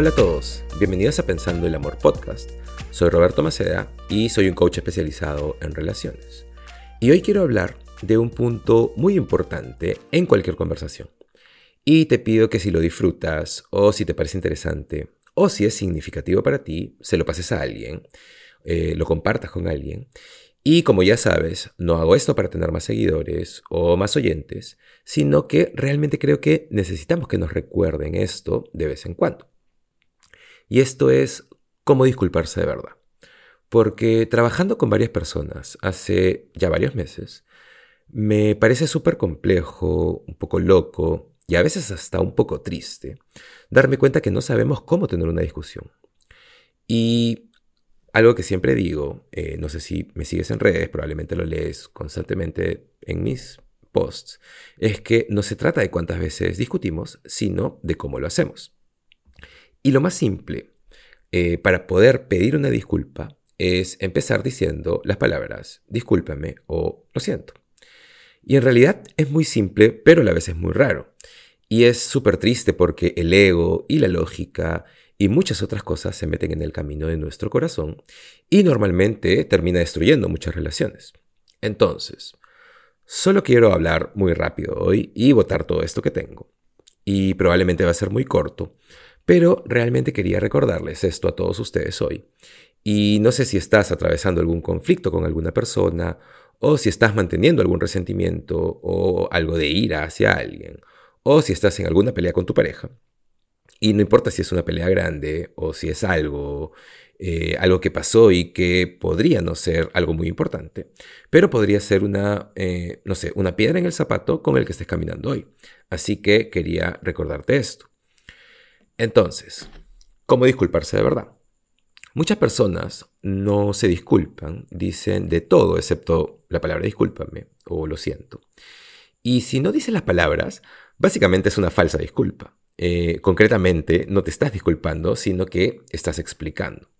Hola a todos, bienvenidos a Pensando el Amor Podcast. Soy Roberto Maceda y soy un coach especializado en relaciones. Y hoy quiero hablar de un punto muy importante en cualquier conversación. Y te pido que si lo disfrutas o si te parece interesante o si es significativo para ti, se lo pases a alguien, eh, lo compartas con alguien. Y como ya sabes, no hago esto para tener más seguidores o más oyentes, sino que realmente creo que necesitamos que nos recuerden esto de vez en cuando. Y esto es cómo disculparse de verdad. Porque trabajando con varias personas hace ya varios meses, me parece súper complejo, un poco loco y a veces hasta un poco triste darme cuenta que no sabemos cómo tener una discusión. Y algo que siempre digo, eh, no sé si me sigues en redes, probablemente lo lees constantemente en mis posts, es que no se trata de cuántas veces discutimos, sino de cómo lo hacemos. Y lo más simple eh, para poder pedir una disculpa es empezar diciendo las palabras discúlpame o lo siento. Y en realidad es muy simple, pero a la vez es muy raro. Y es súper triste porque el ego y la lógica y muchas otras cosas se meten en el camino de nuestro corazón y normalmente termina destruyendo muchas relaciones. Entonces, solo quiero hablar muy rápido hoy y votar todo esto que tengo. Y probablemente va a ser muy corto, pero realmente quería recordarles esto a todos ustedes hoy. Y no sé si estás atravesando algún conflicto con alguna persona, o si estás manteniendo algún resentimiento o algo de ira hacia alguien, o si estás en alguna pelea con tu pareja. Y no importa si es una pelea grande o si es algo, eh, algo que pasó y que podría no ser algo muy importante, pero podría ser una, eh, no sé, una piedra en el zapato con el que estés caminando hoy. Así que quería recordarte esto. Entonces, ¿cómo disculparse de verdad? Muchas personas no se disculpan, dicen de todo excepto la palabra discúlpame o lo siento. Y si no dicen las palabras, básicamente es una falsa disculpa. Eh, concretamente, no te estás disculpando, sino que estás explicando.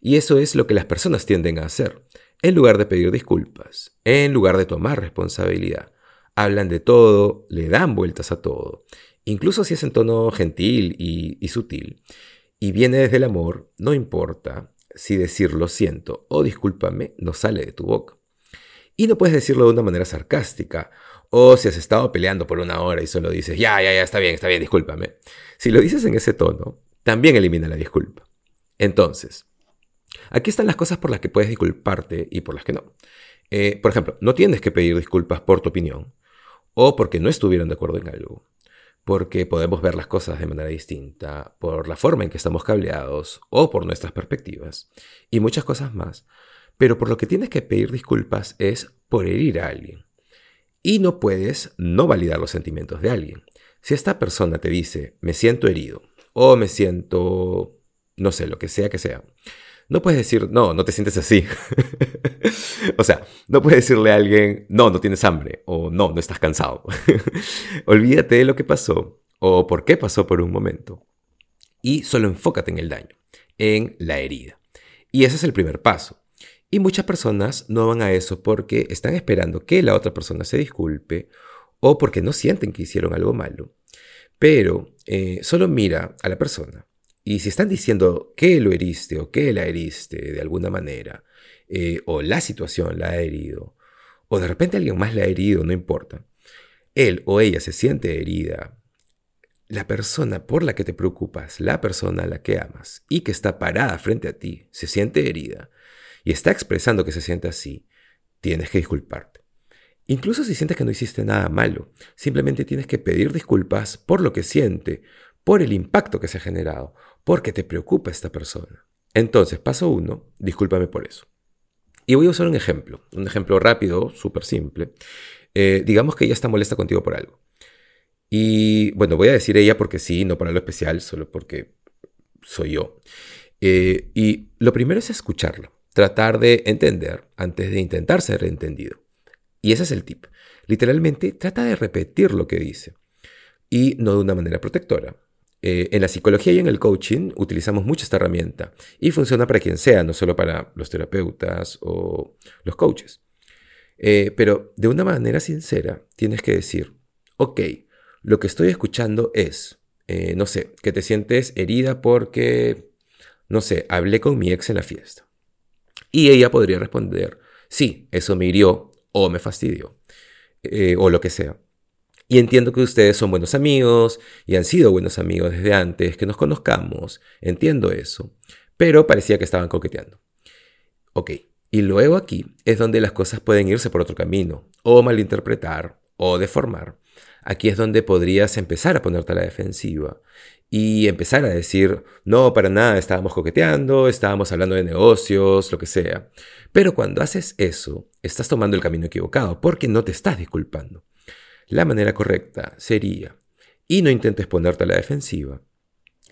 Y eso es lo que las personas tienden a hacer. En lugar de pedir disculpas, en lugar de tomar responsabilidad, hablan de todo, le dan vueltas a todo incluso si es en tono gentil y, sutil, y viene desde el amor, no importa si decir lo siento o discúlpame no sale de tu boca. Y no puedes decirlo de una manera sarcástica, o si has estado peleando por una hora y solo dices, ya, ya, ya, está bien, está bien, discúlpame. Si lo dices en ese tono, también elimina la disculpa. Entonces, aquí están las cosas por las que puedes disculparte y por las que no. Eh, por ejemplo, no tienes que pedir disculpas por tu opinión o porque no estuvieron de acuerdo en algo porque podemos ver las cosas de manera distinta, por la forma en que estamos cableados o por nuestras perspectivas, y muchas cosas más. Pero por lo que tienes que pedir disculpas es por herir a alguien. Y no puedes no validar los sentimientos de alguien. Si esta persona te dice, me siento herido, o me siento, no sé, lo que sea que sea, no puedes decir, no, no te sientes así. o sea, no puedes decirle a alguien, no, no tienes hambre o no, no estás cansado. Olvídate de lo que pasó o por qué pasó por un momento y solo enfócate en el daño, en la herida. Y ese es el primer paso. Y muchas personas no van a eso porque están esperando que la otra persona se disculpe o porque no sienten que hicieron algo malo. Pero eh, solo mira a la persona y si están diciendo que lo heriste o que la heriste de alguna manera, eh, o la situación la ha herido, o de repente alguien más la ha herido, no importa, él o ella se siente herida, la persona por la que te preocupas, la persona a la que amas y que está parada frente a ti, se siente herida y está expresando que se siente así, tienes que disculparte. Incluso si sientes que no hiciste nada malo, simplemente tienes que pedir disculpas por lo que siente, por el impacto que se ha generado, porque te preocupa esta persona. Entonces, paso uno, discúlpame por eso. Y voy a usar un ejemplo, un ejemplo rápido, súper simple. Eh, digamos que ella está molesta contigo por algo. Y bueno, voy a decir ella porque sí, no para lo especial, solo porque soy yo. Eh, y lo primero es escucharlo, tratar de entender antes de intentar ser entendido. Y ese es el tip. Literalmente, trata de repetir lo que dice. Y no de una manera protectora, eh, en la psicología y en el coaching utilizamos mucho esta herramienta y funciona para quien sea, no solo para los terapeutas o los coaches. Eh, pero de una manera sincera tienes que decir, ok, lo que estoy escuchando es, eh, no sé, que te sientes herida porque, no sé, hablé con mi ex en la fiesta. Y ella podría responder, sí, eso me hirió o me fastidió, o lo que sea. Y entiendo que ustedes son buenos amigos y han sido buenos amigos desde antes, que nos conozcamos, entiendo eso, pero parecía que estaban coqueteando. Ok, y luego aquí es donde las cosas pueden irse por otro camino, o malinterpretar, o deformar. Aquí es donde podrías empezar a ponerte a la defensiva y empezar a decir, no, para nada, estábamos coqueteando, estábamos hablando de negocios, lo que sea. Pero cuando haces eso, estás tomando el camino equivocado porque no te estás disculpando. La manera correcta sería, y no intentes ponerte a la defensiva.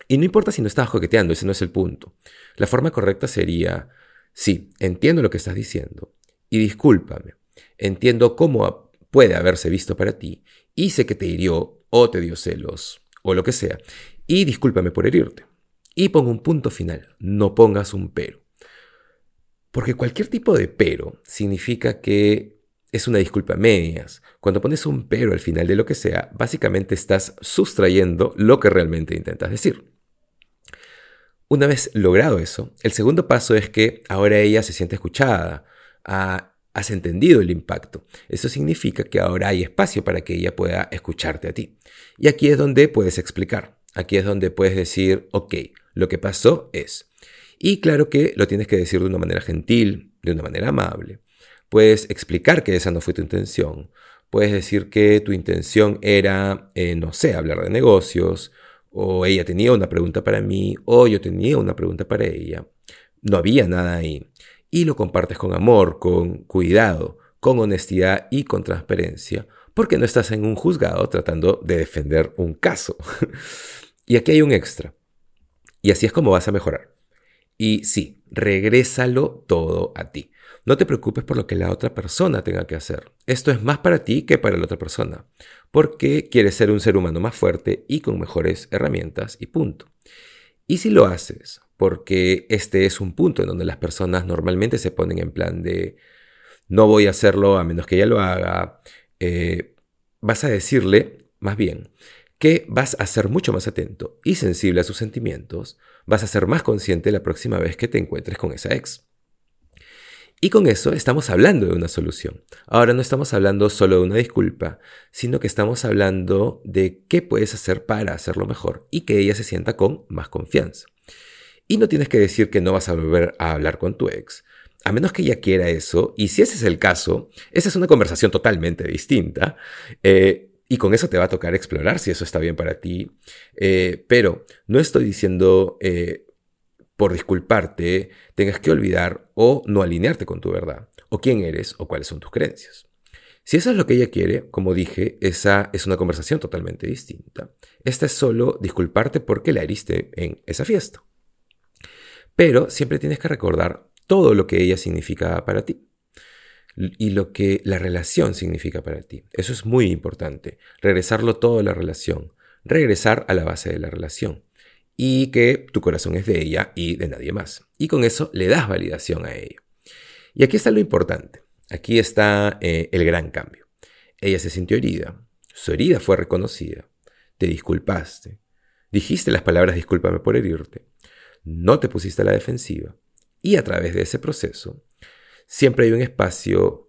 Y no importa si no estabas coqueteando, ese no es el punto. La forma correcta sería, sí, entiendo lo que estás diciendo, y discúlpame, entiendo cómo puede haberse visto para ti y sé que te hirió o te dio celos o lo que sea. Y discúlpame por herirte. Y pongo un punto final, no pongas un pero. Porque cualquier tipo de pero significa que es una disculpa medias. Cuando pones un pero al final de lo que sea, básicamente estás sustrayendo lo que realmente intentas decir. Una vez logrado eso, el segundo paso es que ahora ella se siente escuchada, has entendido el impacto. Eso significa que ahora hay espacio para que ella pueda escucharte a ti. Y aquí es donde puedes explicar. Aquí es donde puedes decir, ok, lo que pasó es. Y claro que lo tienes que decir de una manera gentil, de una manera amable. Puedes explicar que esa no fue tu intención. Puedes decir que tu intención era, eh, no sé, hablar de negocios, o ella tenía una pregunta para mí, o yo tenía una pregunta para ella. No había nada ahí y lo compartes con amor, con cuidado, con honestidad y con transparencia, porque no estás en un juzgado tratando de defender un caso. y aquí hay un extra. Y así es como vas a mejorar. Y sí, regrésalo todo a ti. No te preocupes por lo que la otra persona tenga que hacer. Esto es más para ti que para la otra persona, porque quieres ser un ser humano más fuerte y con mejores herramientas y punto. Y si lo haces porque este es un punto en donde las personas normalmente se ponen en plan de no voy a hacerlo a menos que ella lo haga, eh, vas a decirle más bien que vas a ser mucho más atento y sensible a sus sentimientos, vas a ser más consciente la próxima vez que te encuentres con esa ex. Y con eso estamos hablando de una solución. Ahora no estamos hablando solo de una disculpa, sino que estamos hablando de qué puedes hacer para hacerlo mejor y que ella se sienta con más confianza. Y no tienes que decir que no vas a volver a hablar con tu ex, a menos que ella quiera eso. Y si ese es el caso, esa es una conversación totalmente distinta. Eh, y con eso te va a tocar explorar si eso está bien para ti. Eh, pero no estoy diciendo eh, por disculparte tengas que olvidar o no alinearte con tu verdad, o quién eres o cuáles son tus creencias. Si eso es lo que ella quiere, como dije, esa es una conversación totalmente distinta. Esta es solo disculparte porque la heriste en esa fiesta. Pero siempre tienes que recordar todo lo que ella significa para ti y lo que la relación significa para ti. Eso es muy importante. Regresarlo todo a la relación. Regresar a la base de la relación. Y que tu corazón es de ella y de nadie más. Y con eso le das validación a ella. Y aquí está lo importante. Aquí está eh, el gran cambio. Ella se sintió herida. Su herida fue reconocida. Te disculpaste. Dijiste las palabras discúlpame por herirte no te pusiste a la defensiva. Y a través de ese proceso, siempre hay un espacio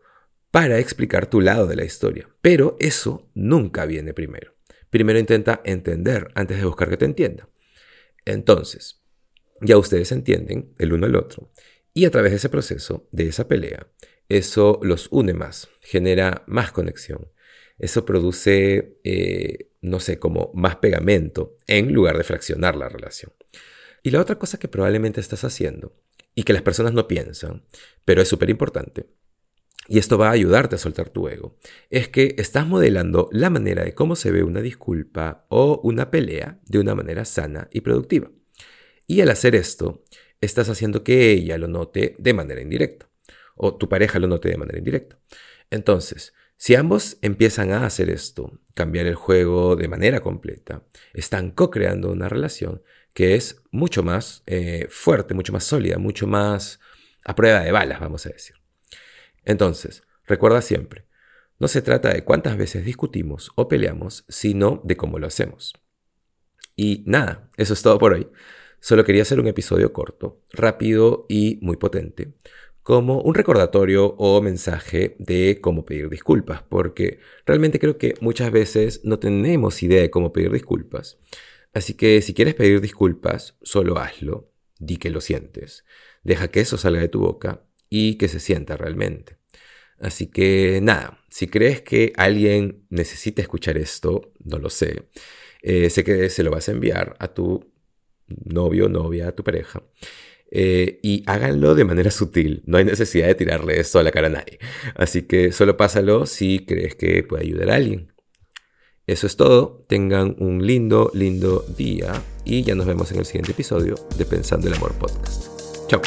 para explicar tu lado de la historia. Pero eso nunca viene primero. Primero intenta entender antes de buscar que te entienda. Entonces, ya ustedes entienden el uno al otro. Y a través de ese proceso, de esa pelea, eso los une más, genera más conexión. Eso produce, eh, no sé, como más pegamento en lugar de fraccionar la relación. Y la otra cosa que probablemente estás haciendo y que las personas no piensan, pero es súper importante, y esto va a ayudarte a soltar tu ego, es que estás modelando la manera de cómo se ve una disculpa o una pelea de una manera sana y productiva. Y al hacer esto, estás haciendo que ella lo note de manera indirecta, o tu pareja lo note de manera indirecta. Entonces, si ambos empiezan a hacer esto, cambiar el juego de manera completa, están co-creando una relación que es mucho más eh, fuerte, mucho más sólida, mucho más a prueba de balas, vamos a decir. Entonces, recuerda siempre, no se trata de cuántas veces discutimos o peleamos, sino de cómo lo hacemos. Y nada, eso es todo por hoy. Solo quería hacer un episodio corto, rápido y muy potente, como un recordatorio o mensaje de cómo pedir disculpas, porque realmente creo que muchas veces no tenemos idea de cómo pedir disculpas. Así que si quieres pedir disculpas, solo hazlo, di que lo sientes, deja que eso salga de tu boca y que se sienta realmente. Así que nada, si crees que alguien necesita escuchar esto, no lo sé, eh, sé que se lo vas a enviar a tu novio, novia, a tu pareja. Eh, y háganlo de manera sutil. No hay necesidad de tirarle esto a la cara a nadie. Así que solo pásalo si crees que puede ayudar a alguien. Eso es todo. Tengan un lindo, lindo día. Y ya nos vemos en el siguiente episodio de Pensando el Amor Podcast. Chao.